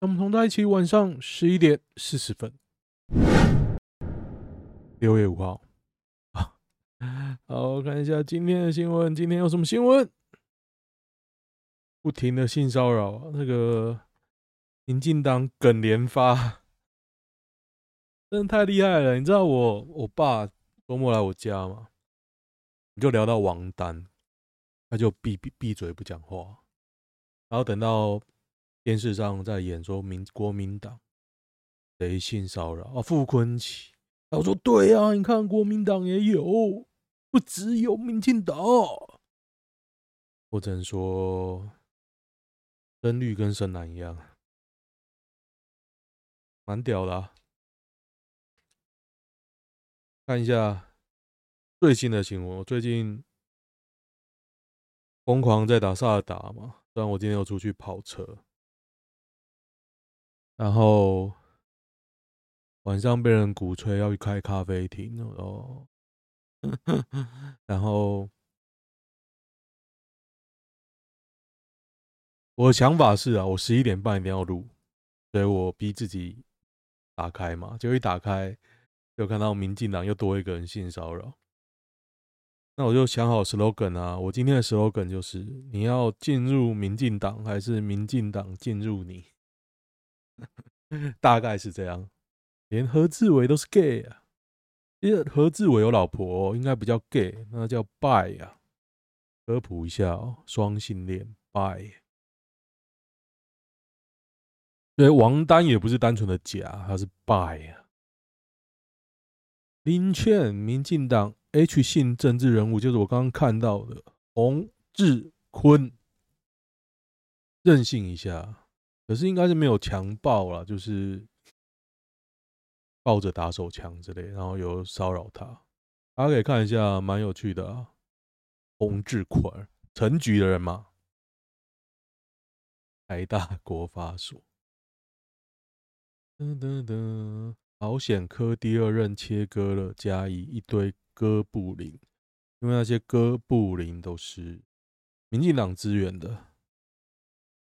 那我们同在一起，晚上十一点四十分，六月五号。好，我看一下今天的新闻。今天有什么新闻？不停的性骚扰，那个民进党耿连发，真的太厉害了。你知道我我爸周末来我家吗？你就聊到王丹，他就闭闭闭嘴不讲话，然后等到。电视上在演说民国民党谁性骚扰啊？傅崐萁，我说对啊，你看国民党也有，不只有民进党。我只能说，深绿跟深蓝一样，蛮屌的啊。看一下最新的新闻，我最近疯狂在打萨达嘛，虽然我今天又出去跑车。然后晚上被人鼓吹要去开咖啡厅哦，然后我的想法是啊，我十一点半一定要录，所以我逼自己打开嘛，结果一打开就看到民进党又多一个人性骚扰，那我就想好 slogan 啊，我今天的 slogan 就是你要进入民进党还是民进党进入你？大概是这样，连何志伟都是 gay 啊！因为何志伟有老婆，应该不叫 gay，那叫 bi 啊。科普一下哦，双性恋 bi。对，王丹也不是单纯的假，他是 bi 啊。林劝，民进党 H 姓政治人物，就是我刚刚看到的洪志坤，任性一下。可是应该是没有强暴啦，就是抱着打手枪之类，然后有骚扰他。大家可以看一下，蛮有趣的啊。洪志坤，陈局的人嘛，台大国发所。噔噔噔，保险科第二任切割了加以一堆哥布林，因为那些哥布林都是民进党支援的。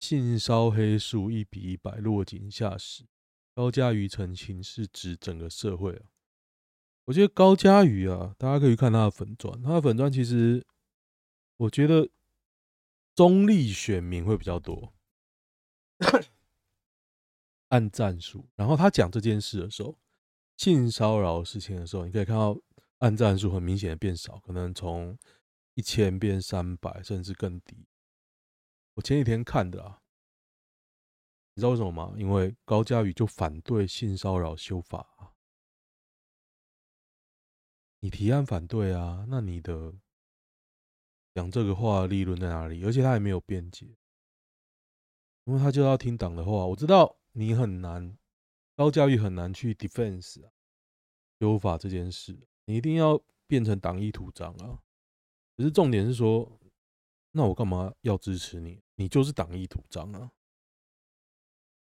性骚黑数一比一百落井下石，高嘉瑜澄清是指整个社会啊。我觉得高嘉瑜啊，大家可以看他的粉钻，他的粉钻其实我觉得中立选民会比较多，按战术。然后他讲这件事的时候，性骚扰事情的时候，你可以看到按战术很明显的变少，可能从一千变三百，甚至更低。我前几天看的啊，你知道为什么吗？因为高嘉宇就反对性骚扰修法啊。你提案反对啊，那你的讲这个话的立论在哪里？而且他也没有辩解，因为他就要听党的话。我知道你很难，高嘉宇很难去 defense 啊，修法这件事，你一定要变成党意图章啊。可是重点是说，那我干嘛要支持你？你就是党意图章啊，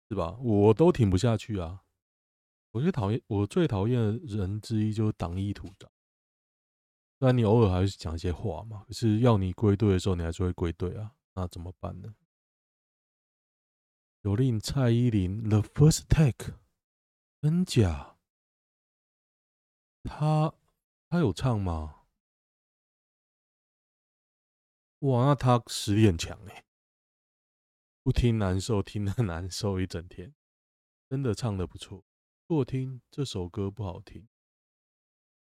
是吧？我都挺不下去啊！我最讨厌，我最讨厌的人之一就是党意图章。虽然你偶尔还是讲一些话嘛，可是要你归队的时候，你还是会归队啊。那怎么办呢？有令蔡依林 The First Take，真假？他他有唱吗？哇，那他实力很强哎。不听难受，听得难受一整天。真的唱得不错，不听，这首歌不好听。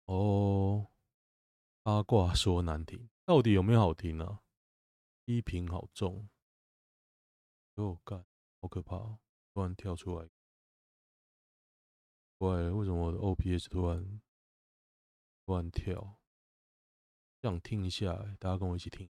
哦，八卦说难听，到底有没有好听呢、啊？批评好重。给我，干，好可怕、哦！突然跳出来，喂，为什么我的 OPS 突然突然跳？想听一下，大家跟我一起听。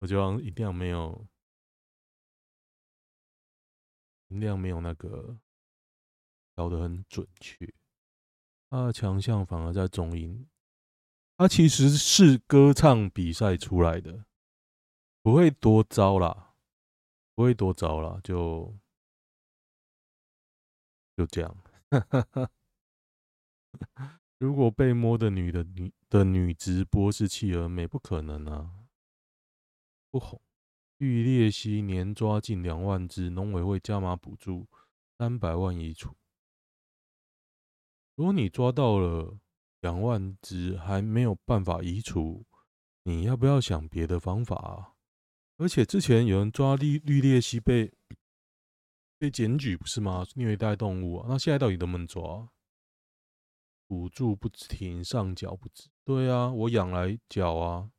我觉得音量没有，音量没有那个调得很准确。他的强项反而在中音。他其实是歌唱比赛出来的，不会多糟啦，不会多糟啦，就就这样。如果被摸的女的女的女直播是企鹅妹，不可能啊！不红。玉鬣蜥年抓近两万只，农委会加码补助三百万移除。如果你抓到了两万只还没有办法移除，你要不要想别的方法啊？而且之前有人抓绿绿鬣蜥被被检举不是吗？虐待动物啊，那现在到底能不能抓？补助不停，上缴不止。对啊，我养来缴啊，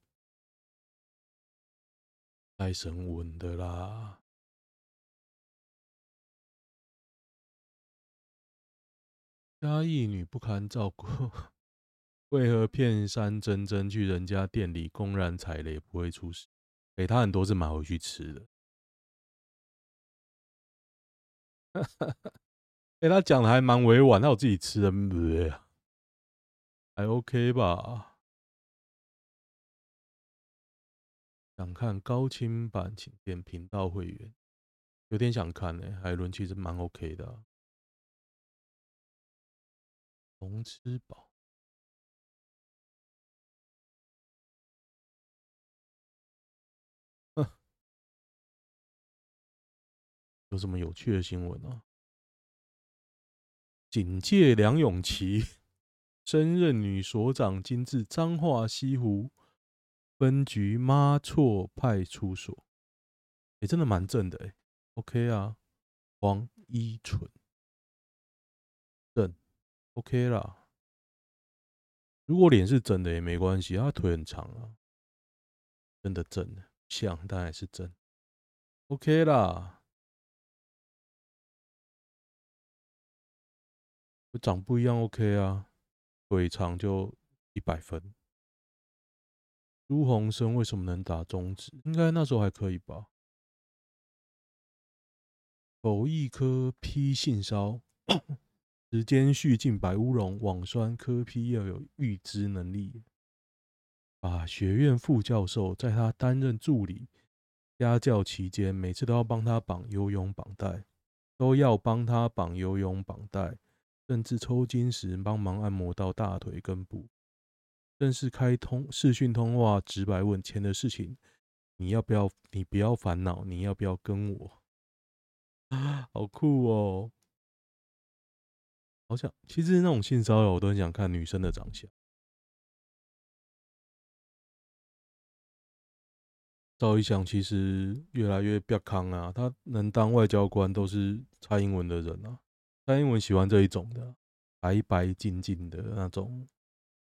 太神稳的啦。嘉义女不堪照顾，为何骗山珍珍去人家店里公然踩雷不会出事？给、欸、他很多是买回去吃的。哎、欸，他讲的还蛮委婉，他有自己吃的，还 OK 吧？想看高清版，请点频道会员。有点想看呢、海伦其实蛮 OK 的、啊。龙吃饱。有什么有趣的新闻啊？警戒梁咏琪。升任女所长，今至彰化西湖分局妈错派出所。哎、欸，真的蛮正的哎、OK 啊，黄依纯正 OK 啦。如果脸是真的也没关系，他腿很长啊，真的正的像，但还是真 OK 啦。我长不一样 OK 啊。腿长就一百分。朱鸿生为什么能打中指？应该那时候还可以吧。口译科批性骚，时间续进白乌龙，网酸科批要有预知能力。法学院副教授在他担任助理家教期间，每次都要帮他绑游泳绑带，都要帮他绑游泳绑带。甚至抽筋时帮忙按摩到大腿根部，正式开通视讯通话，直白问钱的事情，你要不要？你不要烦恼，你要不要跟我？好酷哦！好想，其实那种性骚扰，我都很想看女生的长相。赵一翔其实越来越不要康啊，他能当外交官都是蔡英文的人啊。蔡英文喜欢这一种的，白白净净的那种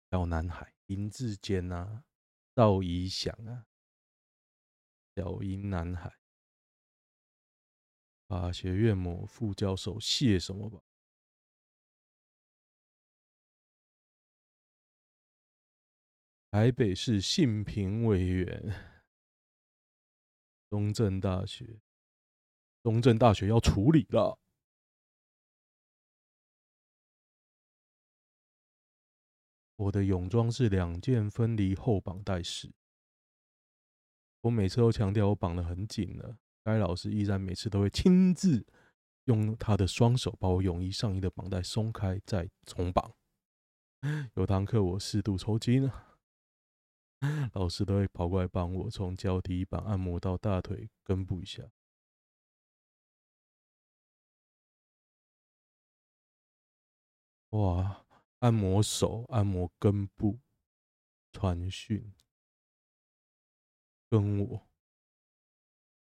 小男孩，林志坚啊，赵怡翔啊，小英男孩，法学院某副教授谢什么吧？台北市信平委员，中正大学，中正大学要处理了。我的泳装是两件分离后绑带式，我每次都强调我绑得很紧了，该老师依然每次都会亲自用他的双手把我泳衣上衣的绑带松开再重绑。有堂课我适度抽筋了，老师都会跑过来帮我从脚底板按摩到大腿根部一下。哇！按摩手，按摩根部，传讯，跟我，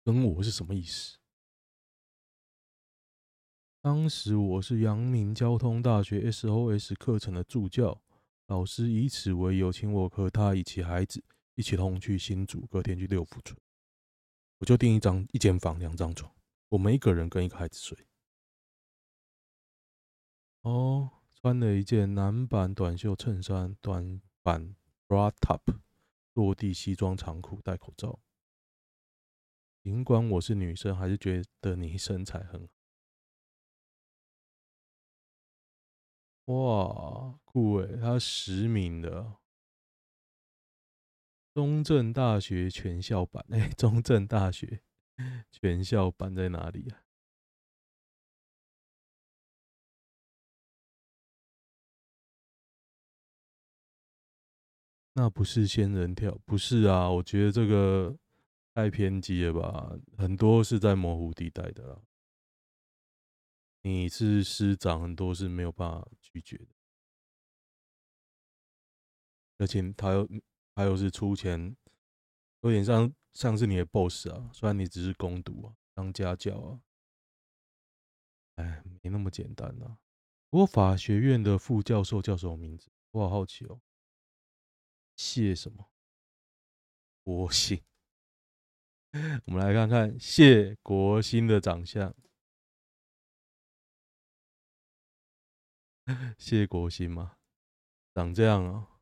跟我是什么意思？当时我是阳明交通大学 SOS 课程的助教，老师以此为由，请我和他以及孩子一起同去新竹，隔天去六福村，我就订一张一间房，两张床，我们一个人跟一个孩子睡。哦。穿了一件男版短袖衬衫，短版 bra top，落地西装长裤，戴口罩。尽管我是女生，还是觉得你身材很好。哇，酷诶，他实名的，中正大学全校版。哎，中正大学全校版在哪里啊？那不是仙人跳，不是啊！我觉得这个太偏激了吧，很多是在模糊地带的啦。你是师长，很多是没有办法拒绝的，而且他又他又是出钱，有点像像是你的 boss 啊。虽然你只是工读啊，当家教啊，哎，没那么简单啊。不过法学院的副教授叫什么名字？我好好奇哦。谢什么？国兴。我们来看看谢国兴的长相。谢国兴吗？长这样啊？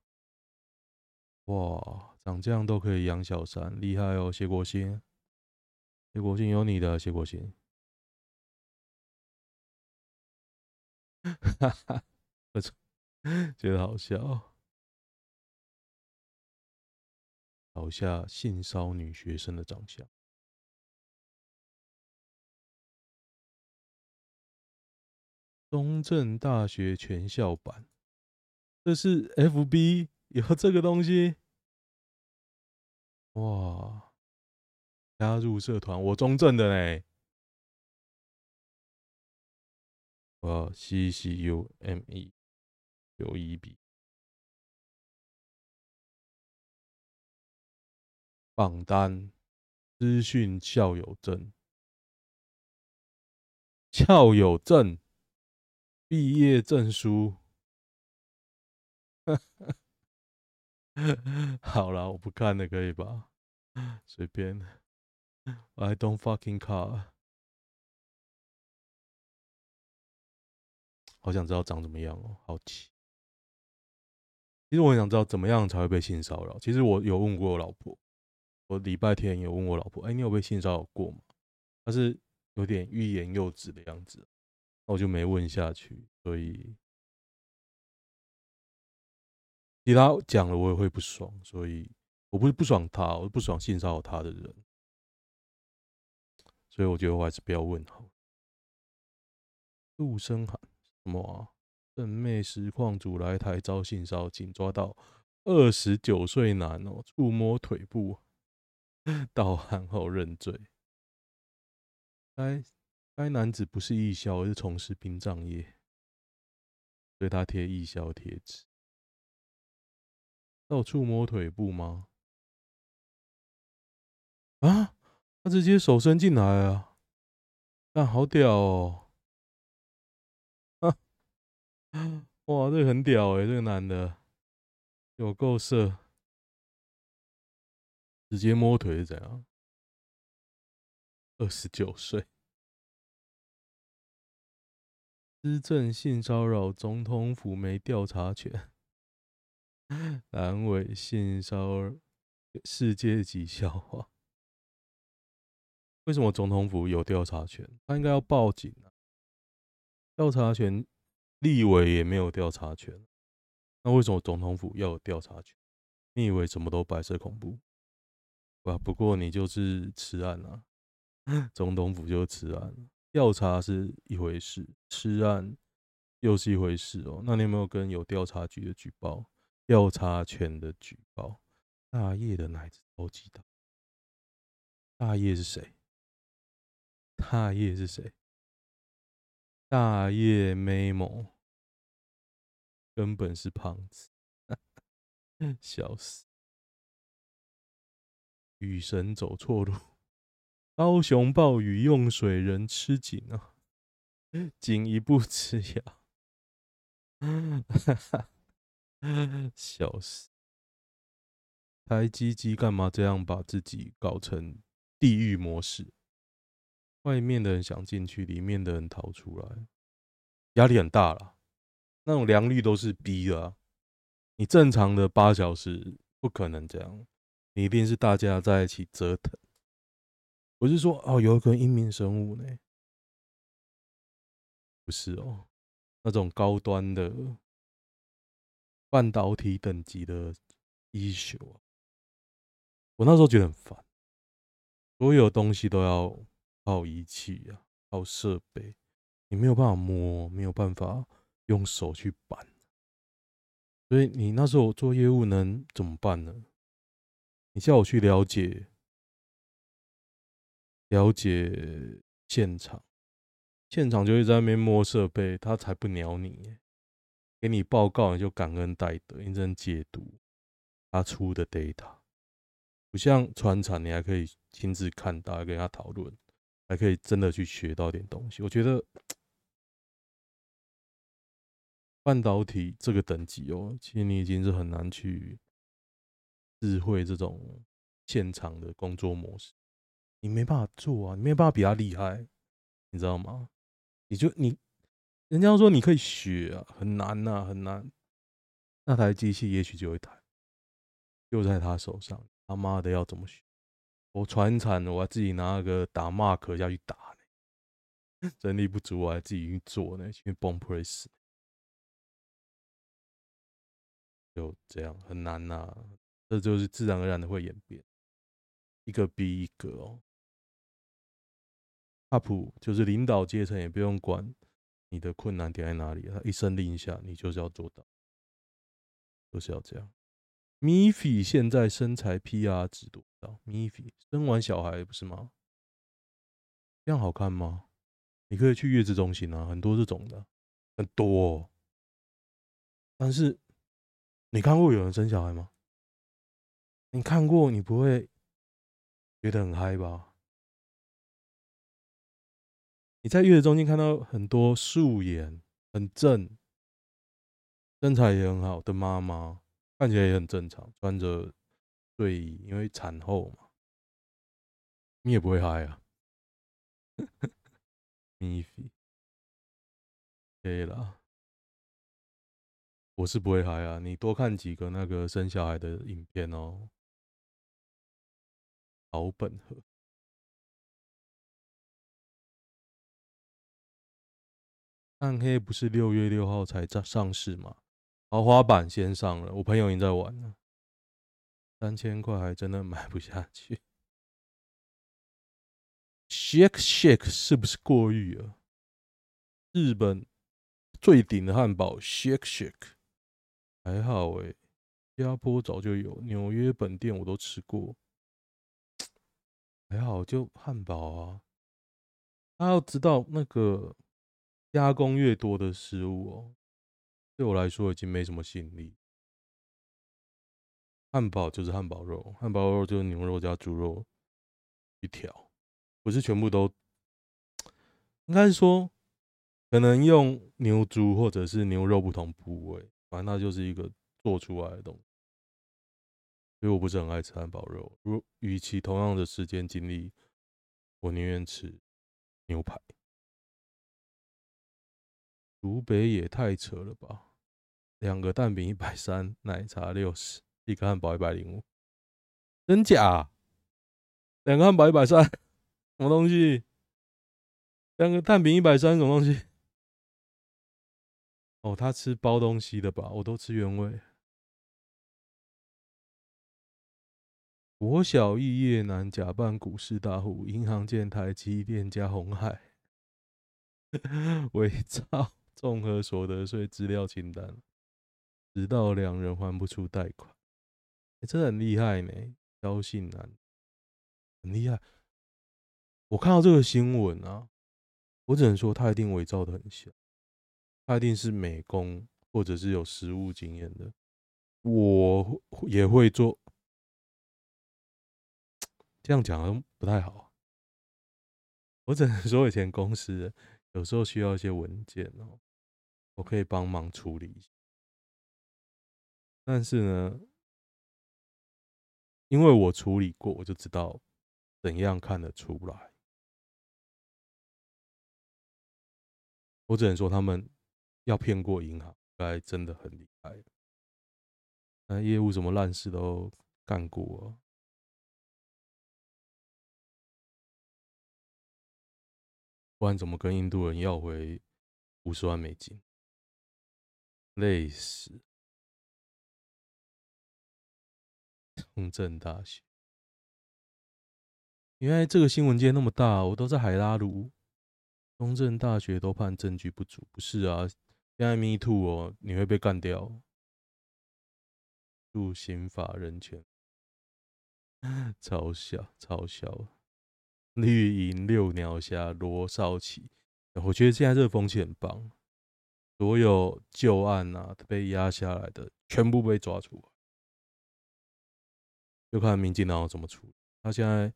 哇，长这样都可以养小三，厉害哦！谢国兴，谢国兴有你的，谢国兴。哈哈，我操，觉得好笑。找下性骚女学生的长相。中正大学全校版，这是 FB 有这个东西？哇！加入社团，我中正的嘞。我 C C U M E 九一 B。榜单资讯校友证，校友证，毕业证书。好了，我不看了，可以吧？随便。I don't fucking care。好想知道长怎么样哦，好奇。其实我很想知道怎么样才会被性骚扰。其实我有问过我老婆。我礼拜天有问我老婆：“哎，你有被性骚扰过吗？”她是有点欲言又止的样子，那我就没问下去。所以，其他讲了我也会不爽，所以我不是不爽他，我是不爽性骚扰他的人。所以我觉得我还是不要问好。陆生涵什么啊？正妹实况主来台遭性骚扰，仅抓到二十九岁男哦，触摸腿部。到案后认罪。该该男子不是义消，而是从事殡葬业，对他贴义消贴纸。到触摸腿部吗？啊！他直接手伸进来啊！啊，好屌哦！啊！哇，这个很屌哎，这个男的有够色。直接摸腿是怎样？二十九岁，施政性骚扰，总统府没调查权。蓝委性骚扰，世界级笑话。为什么总统府有调查权？他应该要报警啊！调查权，立委也没有调查权。那为什么总统府要有调查权？你以为什么都白色恐怖？啊，不过你就是吃案啊，总统府就吃案，调查是一回事，吃案又是一回事哦。那你有没有跟有调查局的举报？调查权的举报？大叶的奶子超级大，大叶是谁？大叶是谁？大叶妹某根本是胖子，笑死。雨神走错路，高雄暴雨用水人吃紧啊，紧一步之遥，笑死！台积机干嘛这样把自己搞成地狱模式？外面的人想进去，里面的人逃出来，压力很大了。那种良率都是逼的啊，你正常的八小时不可能这样。你一定是大家在一起折腾，我是说哦，有一个英明神武呢，不是哦，那种高端的半导体等级的医学啊，我那时候觉得很烦，所有东西都要靠仪器啊，靠设备，你没有办法摸，没有办法用手去扳，所以你那时候做业务能怎么办呢？你叫我去了解。了解现场，现场就会在那边摸设备，他才不鸟你。给你报告，你就感恩戴德，认真解读他出的 data。不像传产，你还可以亲自看到，跟他讨论，还可以真的去学到点东西。我觉得半导体这个等级哦，其实你已经是很难去智慧这种现场的工作模式。你没办法做啊，你没有办法比他厉害，你知道吗？你就你，人家说你可以学啊，很难呐、啊，很难。那台机器也许就会弹，就在他手上。他妈的要怎么学？我传产，我还自己拿个打 mark 下去打呢，人力不足，我还自己去做呢，去崩 press，就这样很难呐、啊。这就是自然而然的会演变，一个比一个哦。UP 就是领导阶层，也不用管你的困难点在哪里，他一声令下，你就是要做到，就是要这样。Miffy 现在身材 PR 值多少？Miffy 生完小孩不是吗？这样好看吗？你可以去月子中心啊，很多这种的，很多哦。但是你看过有人生小孩吗？你看过，你不会觉得很嗨吧？你在月子中心看到很多素颜、很正、身材也很好的妈妈，看起来也很正常，穿着睡衣，因为产后嘛，你也不会嗨啊。米菲，可以了，我是不会嗨啊。你多看几个那个生小孩的影片哦，老本和。暗黑不是六月六号才上上市吗？豪华版先上了，我朋友已经在玩了。三千块还真的买不下去。Shake Shake 是不是过誉了？日本最顶的汉堡 Shake Shake 还好诶、新加坡早就有，纽约本店我都吃过，还好就汉堡啊。他要知道那个。加工越多的食物哦，对我来说已经没什么吸引力。汉堡就是汉堡肉，汉堡肉就是牛肉加猪肉一条，不是全部都。应该是说，可能用牛猪或者是牛肉不同部位，反正它就是一个做出来的东西。所以我不是很爱吃汉堡肉。如与其同样的时间精力，我宁愿吃牛排。竹北也太扯了吧！两个蛋饼一百三，奶茶六十，一个汉堡一百零五，真假？两个汉堡一百三，什么东西？两个蛋饼一百三，什么东西？哦，他吃包东西的吧？我都吃原味。国小肄业男假扮股市大户，银行建台积电加红海，伪造。综合所得税资料清单，直到两人还不出贷款，欸，这很厉害呢。高姓男很厉害，我看到这个新闻啊，我只能说他一定伪造的很像，他一定是美工或者是有实务经验的。我也会做，这样讲好像不太好。我只能 说以前公司有时候需要一些文件哦。我可以帮忙处理，但是呢，因为我处理过，我就知道怎样看得出来。我只能说，他们要骗过银行，该真的很厉害。那业务什么烂事都干过。不然怎么跟印度人要回五十万美金？累死！中正大学，原来这个新闻界那么大，我都在海拉鲁。中正大学都判证据不足，不是啊？现在 Me Too 哦，你会被干掉。入刑法人权，超 小超小。绿营六鸟侠罗少奇，我觉得现在这个风气很棒。所有旧案啊被压下来的，全部被抓出来，就看民进党怎么处理。他现在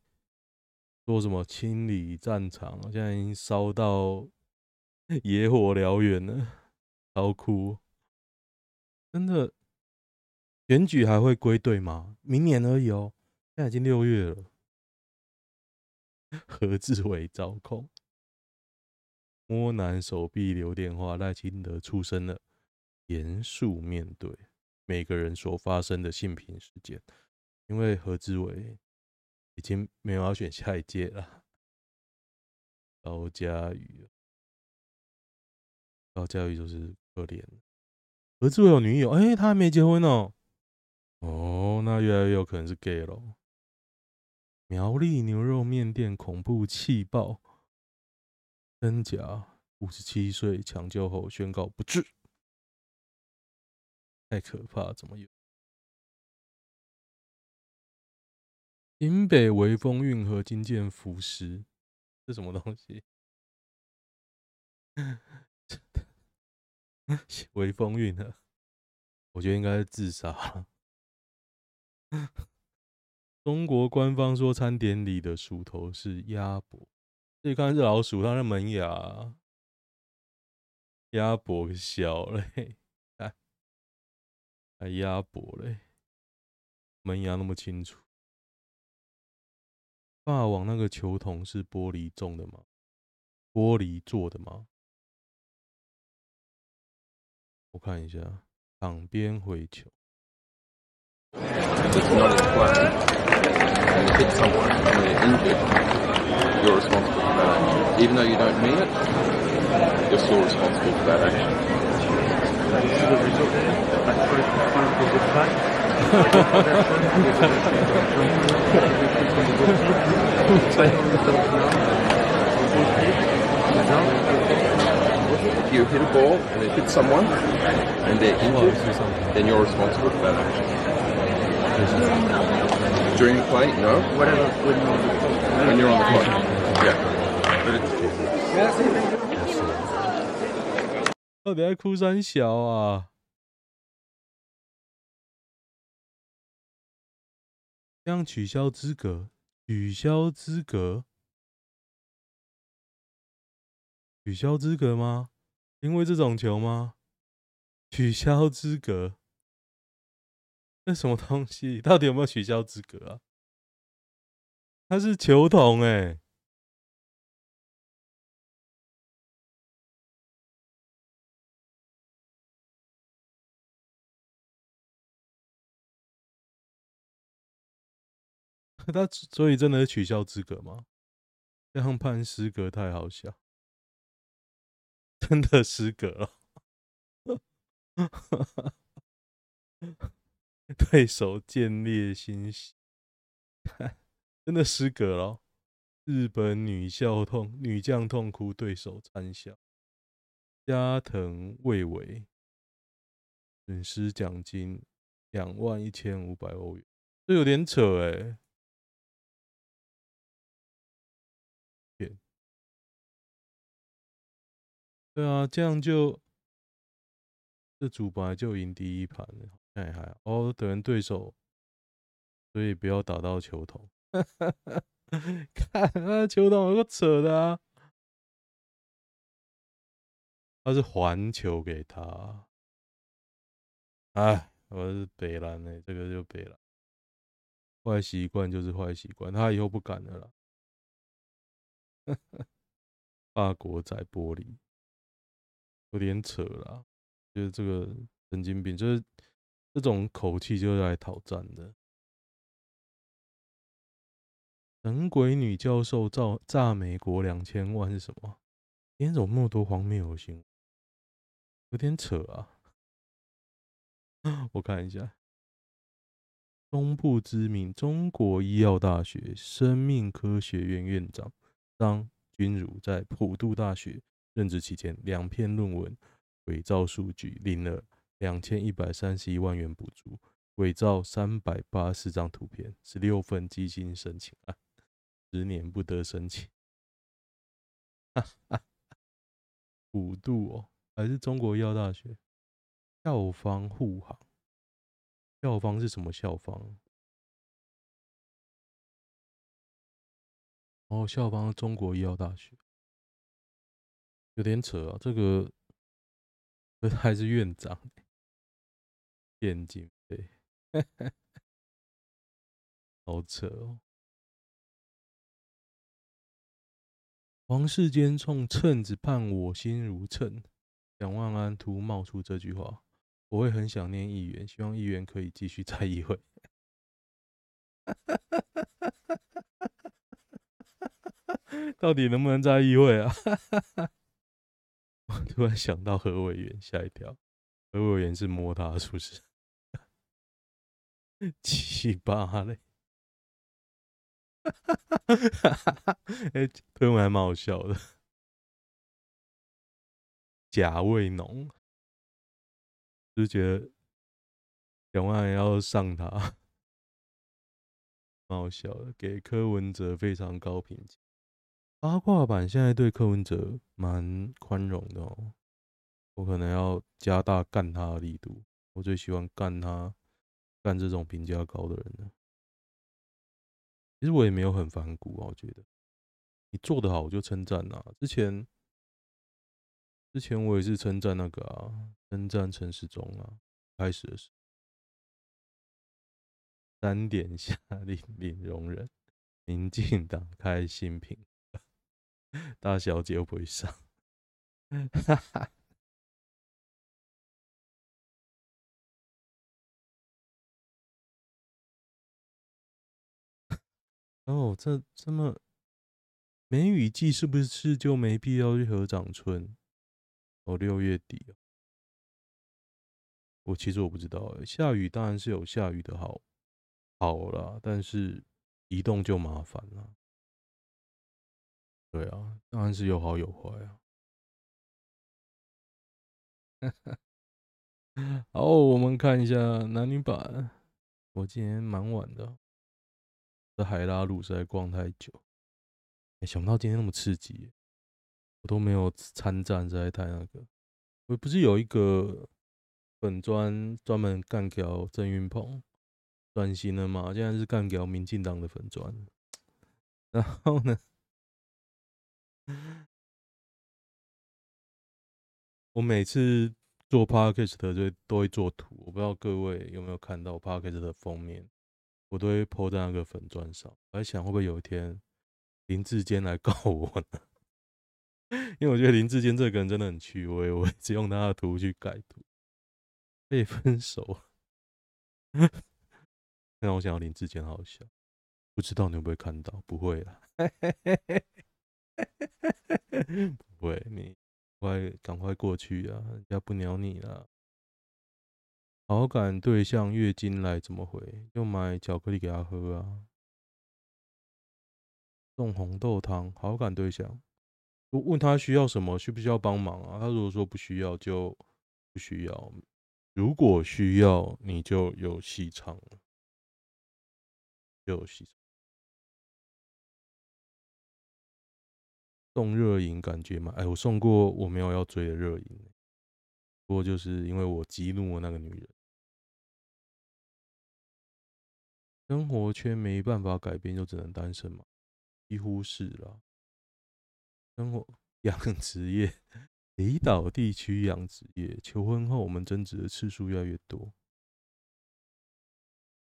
说什么清理战场，现在已经烧到 野火燎原了，超酷！真的，选举还会归队吗？明年而已哦，现在已经六月了。何志伟招控。摸男手臂留电话，赖清德出声了，严肃面对每个人所发生的性平事件，因为何志伟已经没有要选下一届了。高嘉瑜，高嘉瑜就是可怜。何志伟有女友，哎、他还没结婚哦。哦，那越来越有可能是 gay 咯。苗栗牛肉面店恐怖气爆。真假？五十七岁抢救后宣告不治，太可怕！怎么有？新北微风运河惊见浮尸，这什么东西？微风运河，我觉得应该是自杀。中国官方说，餐点里的薯头是鸭脖。这看是老鼠，它的门牙，鸭脖小嘞，哎，还鸭脖嘞，门牙那么清楚。霸王那个球筒是玻璃做的吗？玻璃做的吗？我看一下，场边回球。and hit someone and they're injured, you're responsible for that action. Even though you don't mean it, you're still responsible for that action. you hit a ball and it hits someone and they're injured, then you're responsible for that action. 到底在哭三小啊？这样取消资格？取消资格？取消资格吗？因为这种球吗？取消资格？那什么东西？到底有没有取消资格啊？他是球童哎、欸。他所以真的是取消资格吗？这样判失格太好笑，真的失格了。对手见猎心喜，真的失格了。日本女校痛女将痛哭，对手参笑。加藤未唯损失奖金两万一千五百欧元，这有点扯哎、欸。对啊，这样就这组本来就赢第一盘了，哎还哦，等人对手，所以不要打到球童。看那球童有个扯的啊，他是还球给他。哎，我是北蓝的，这个就北蓝。坏习惯就是坏习惯，他以后不敢了啦。法国仔玻璃。有点扯啦，就是这个神经病，就是这种口气就是来讨战的。神鬼女教授诈诈美国两千万是什么？今天怎么那么多荒谬的新闻？有点扯啊！我看一下，中部知名中国医药大学生命科学院院长张君如在普渡大学任职期间，两篇论文伪造数据，领了两千一百三十一万元补助；伪造三百八十张图片，十六份基金申请案，十年不得申请。五度。哦，还是中国医药大学校方护航？校方是什么校方？哦，校方中国医药大学，有点扯啊！这个 还是院长，电竞对，好扯哦。王世坚冲秤子盼我心如秤，蒋万安突冒出这句话，我会很想念议员，希望议员可以继续在议会。到底能不能在议会啊？我突然想到何委员，吓一跳，何委员是摸他是不是？七八嘞。哈哈哈哈哎，推文还蛮好笑的。贾卫农就觉得蒋万要上他，蛮好笑的。给柯文哲非常高评价。八卦版现在对柯文哲蛮宽容的哦，我可能要加大干他的力度。我最喜欢干他，干这种评价高的人了。其实我也没有很反骨啊，我觉得你做得好我就称赞呐。之前之前我也是称赞那个啊，称赞陈世忠啊。开始的时候，三点下令零容忍，民进党开新品，大小姐又不会上，哈哈。哦，这这么梅雨季是不是就没必要去合掌村？哦，六月底哦，我其实我不知道，下雨当然是有下雨的好，好啦，但是移动就麻烦了。对啊，当然是有好有坏啊。好，我们看一下男女版，我今天蛮晚的。在海拉鲁实在逛太久，欸，想不到今天那么刺激，我都没有参战，实在太那个。我不是有一个本专专门干掉郑云鹏转型了吗？现在是干掉民进党的粉砖。然后呢，我每次做 Podcast 就都会做图，我不知道各位有没有看到 Podcast 的封面。我都会 po 在那个粉专上，我在想会不会有一天林志坚来告我呢？因为我觉得林志坚这个人真的很趣味，我一直用他的图去改图。被分手，让我想到林志坚好笑，不知道你会不会看到？不会啦，不会，你快赶快过去啊，人家不鸟你了。好感对象月经来怎么回？就买巧克力给他喝啊，送红豆汤。好感对象，我问他需要什么，需不需要帮忙啊？他如果说不需要，就不需要；如果需要，你就有戏唱了，有戏唱。送热饮感觉吗？哎，我送过我没有要追的热饮，不过就是因为我激怒了那个女人。生活圈没办法改变，就只能单身嘛？几乎是了。生活养殖业，离岛地区养殖业，求婚后我们争执的次数越来越多，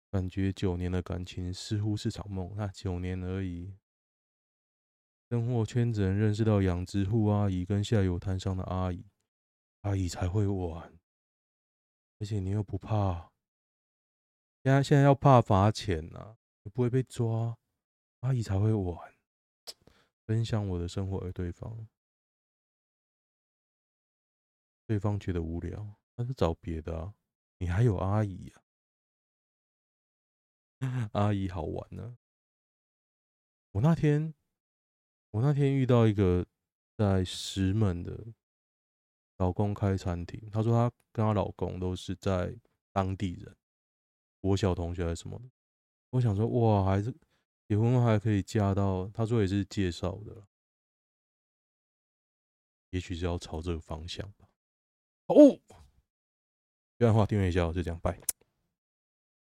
感觉九年的感情似乎是场梦。那九年而已，生活圈只能认识到养殖户阿姨跟下游摊上的阿姨，阿姨才会玩，而且你又不怕。现在现在要怕罚钱呐、啊，不会被抓，阿姨才会玩，分享我的生活给对方。对方觉得无聊，那就找别的啊。你还有阿姨啊，阿姨好玩呢、我那天，我那天遇到一个在石门的老公开餐厅，她说她跟她老公都是在当地人，国小同学还是什么的。我想说，哇，还是结婚还可以嫁到，他说也是介绍的，也许是要朝这个方向吧。哦，这样的话订阅一下，我就这样，拜。